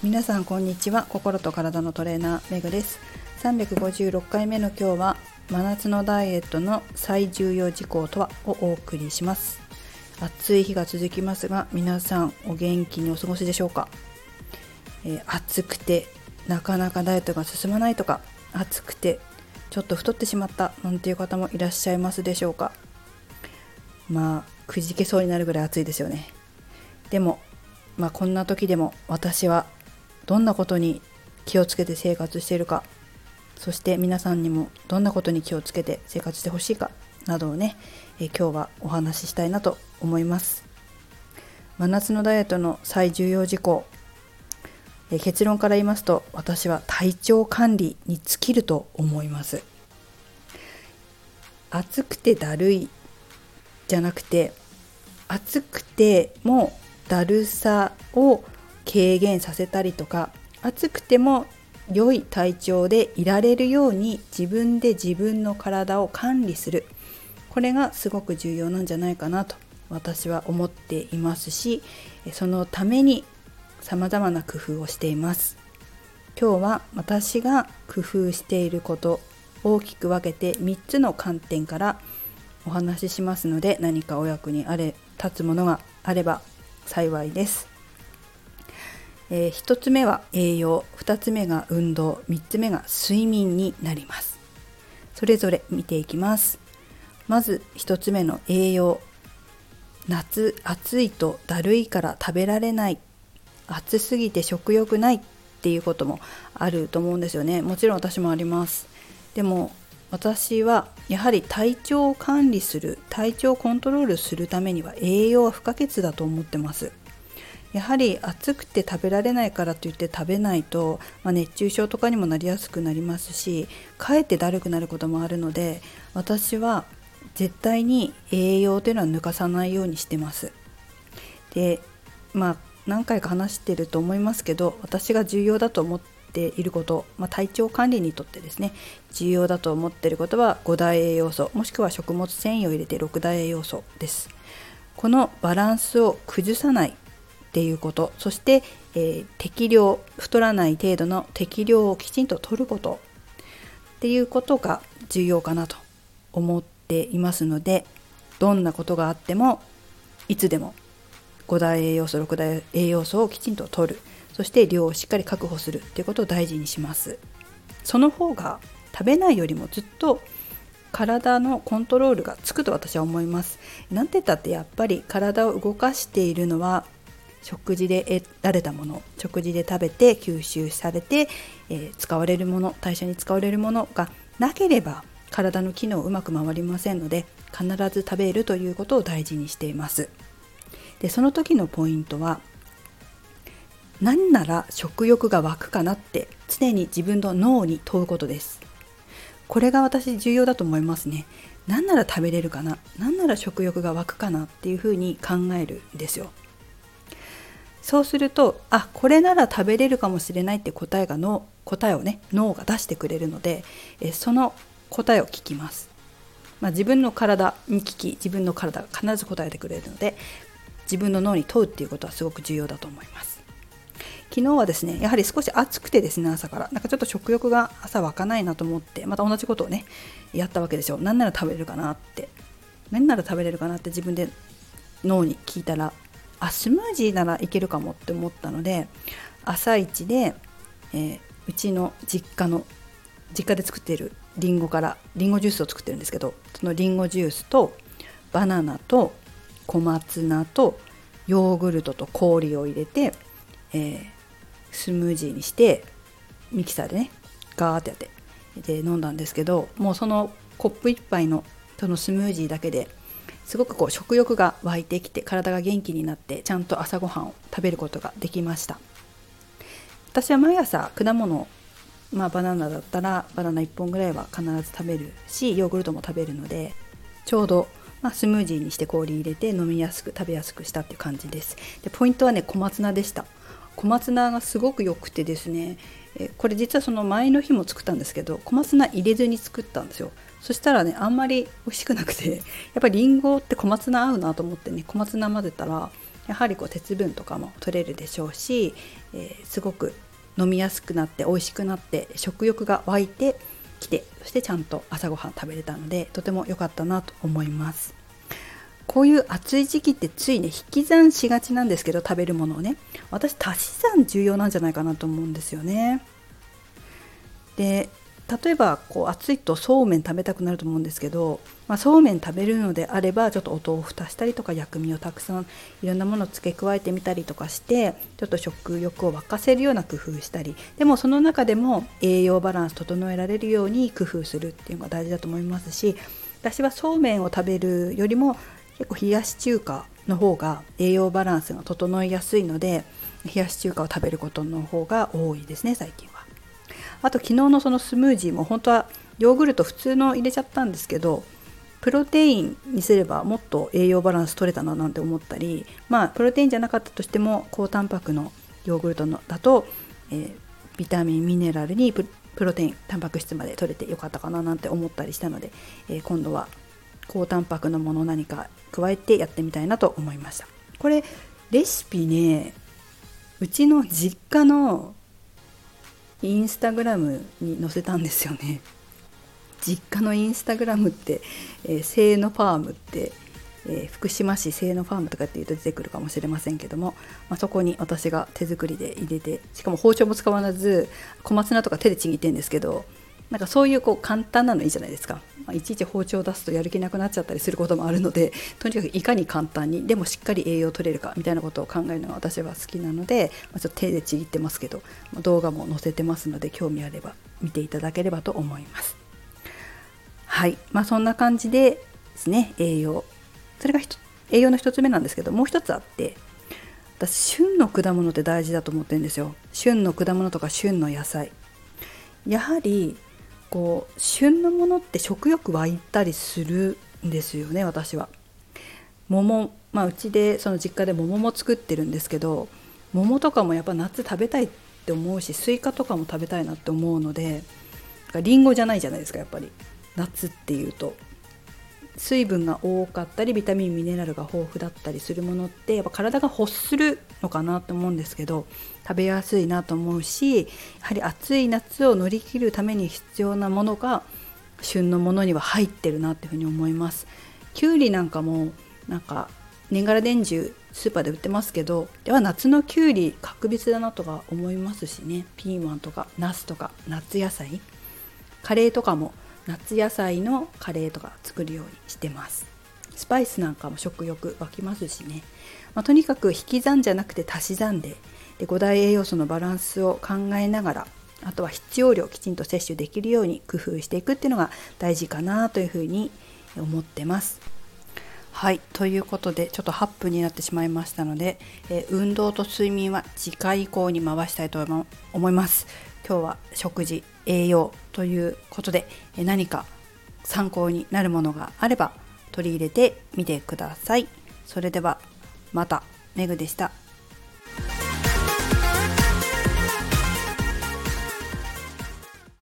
皆さんこんにちは。心と体のトレーナーメグです。356回目の今日は真夏のダイエットの最重要事項とはをお送りします。暑い日が続きますが皆さんお元気にお過ごしでしょうか、えー、暑くてなかなかダイエットが進まないとか暑くてちょっと太ってしまったなんていう方もいらっしゃいますでしょうか？まあくじけそうになるぐらい暑いですよね。でもまあこんな時でも私はどんなことに気をつけて生活しているかそして皆さんにもどんなことに気をつけて生活してほしいかなどをね、え今日はお話ししたいなと思います。真夏のダイエットの最重要事項え結論から言いますと私は体調管理に尽きると思います。暑くてだるいじゃなくて暑くてもだるさを軽減させたりとか暑くても良い体調でいられるように自分で自分の体を管理する。これがすごく重要なんじゃないかなと私は思っていますしそのために様々な工夫をしています。今日は私が工夫していること大きく分けて3つの観点からお話ししますので何かお役にあれ立つものがあれば幸いです。えー、1つ目は栄養2つ目が運動3つ目が睡眠になります。それぞれ見ていきます。まず1つ目の栄養。夏暑いとだるいから食べられない。暑すぎて食欲ないっていうこともあると思うんですよね。もちろん私もあります。でも私はやはり体調を管理する体調をコントロールするためには栄養は不可欠だと思ってます。やはり暑くて食べられないからといって食べないと、まあ、熱中症とかにもなりやすくなりますしかえってだるくなることもあるので私は絶対に栄養というのは抜かさないようにしてます。でまあ何回か話してると思いますけど私が重要だと思っていること、まあ、体調管理にとってですね重要だと思っていることは5大栄養素もしくは食物繊維を入れて6大栄養素です。このバランスを崩さないっていうこと。そして、えー、適量太らない程度の適量をきちんと取ること。っていうことが重要かなと思っていますのでどんなことがあってもいつでも5大栄養素6大栄養素をきちんと取る。そして量をしっかり確保するっていうことを大事にします。その方が食べないよりもずっと体のコントロールがつくと私は思います。なんて言ったってやっぱり体を動かしているのは食事で得られたもの食事で食べて吸収されて、えー、使われるもの代謝に使われるものがなければ体の機能うまく回りませんので必ず食べるということを大事にしています。でその時のポイントは何なら食欲が湧くかなって常に自分の脳に問うことです。これが私重要だと思いますね。何なら食べれるかな何なら食欲が湧くかなっていうふうに考えるんですよ。そうするとあこれなら食べれるかもしれないって答えが脳答えをね脳が出してくれるのでえその答えを聞きます、まあ、自分の体に聞き自分の体が必ず答えてくれるので自分の脳に問うっていうことはすごく重要だと思います。昨日はですねやはり少し暑くてですね朝から。なんかちょっと食欲が朝湧かないなと思ってまた同じことをねやったわけですよ。何なら食べれるかなって。何なら食べれるかなって自分で脳に聞いたらあスムージーならいけるかもって思ったので朝一で、えー、うちの実家の実家で作っているりんごからりんごジュースを作ってるんですけどそのりんごジュースとバナナと小松菜とヨーグルトと氷を入れて、えー、スムージーにしてミキサーでねガーってやってで飲んだんですけどもうそのコップ1杯のそのスムージーだけですごくこう食欲が湧いてきて体が元気になってちゃんと朝ごはんを食べることができました。私は毎朝果物まあバナナだったらバナナ1本ぐらいは必ず食べるしヨーグルトも食べるのでちょうどまあ、スムージーにして氷入れて飲みやすく食べやすくしたっていう感じです。でポイントはね小松菜でした。小松菜がすごく良くてですねこれ実はその前の日も作ったんですけど小松菜入れずに作ったんですよ。そしたらねあんまり美味しくなくて やっぱりりんごって小松菜合うなと思ってね小松菜混ぜたらやはりこう鉄分とかも取れるでしょうし、えー、すごく飲みやすくなって美味しくなって食欲が湧いてきてそしてちゃんと朝ごはん食べれたのでとても良かったなと思います。こういう暑い時期ってついね引き算しがちなんですけど食べるものをね。私足し算重要なんじゃないかなと思うんですよね。で例えばこう暑いとそうめん食べたくなると思うんですけど、まあ、そうめん食べるのであればちょっとお豆腐足したりとか薬味をたくさんいろんなものを付け加えてみたりとかしてちょっと食欲を沸かせるような工夫したり。でもその中でも栄養バランス整えられるように工夫するっていうのが大事だと思いますし私はそうめんを食べるよりも結構冷やし中華の方が栄養バランスが整いやすいので冷やし中華を食べることの方が多いですね最近は。あと昨日のそのスムージーも本当はヨーグルト普通の入れちゃったんですけどプロテインにすればもっと栄養バランス取れたななんて思ったりまあプロテインじゃなかったとしても高タンパクのヨーグルトのだと、えー、ビタミンミネラルにプロテインタンパク質まで取れてよかったかななんて思ったりしたので、えー、今度は高タンパクのもの何か加えてやってみたいなと思いました。これレシピねうちの実家のインスタグラムに載せたんですよね。実家のインスタグラムって、えー、せーのファームって、えー、福島市せーのファームとかって言うと出てくるかもしれませんけども、まあ、そこに私が手作りで入れてしかも包丁も使わず小松菜とか手でちぎってんですけどなんかそういうこう簡単なのいいじゃないですか、まあ、いちいち包丁を出すとやる気なくなっちゃったりすることもあるので とにかくいかに簡単にでもしっかり栄養を取れるかみたいなことを考えるのが私は好きなので、まあ、ちょっと手でちぎってますけど、まあ、動画も載せてますので興味あれば見ていただければと思います。はい。まあそんな感じでですね栄養。それが栄養の1つ目なんですけどもう1つあって私旬の果物って大事だと思ってるんですよ。旬の果物とか旬の野菜。やはりこう旬のものって食欲湧いたりするんですよね私は。桃まあうちでその実家で桃も作ってるんですけど桃とかもやっぱ夏食べたいって思うしスイカとかも食べたいなって思うのでりんごじゃないじゃないですかやっぱり夏っていうと水分が多かったりビタミンミネラルが豊富だったりするものってやっぱ体が欲するのかなと思うんですけど食べやすいなと思うしやはり暑い夏を乗り切るために必要なものが旬のものには入ってるなっていうふうに思います。きゅうりなんかもなんか年がら年中スーパーで売ってますけどでは夏のきゅうり格別だなとか思いますしねピーマンとかナスとか夏野菜カレーとかも夏野菜のカレーとか作るようにしてますスパイスなんかも食欲湧きますしね、まあ、とにかく引き算じゃなくて足し算でで5大栄養素のバランスを考えながらあとは必要量きちんと摂取できるように工夫していくっていうのが大事かなというふうに思ってます。はいということでちょっと8分になってしまいましたので、え、運動と睡眠は次回以降に回したいと思います。今日は食事栄養ということで何か参考になるものがあれば取り入れてみてください。それではまたメグでした。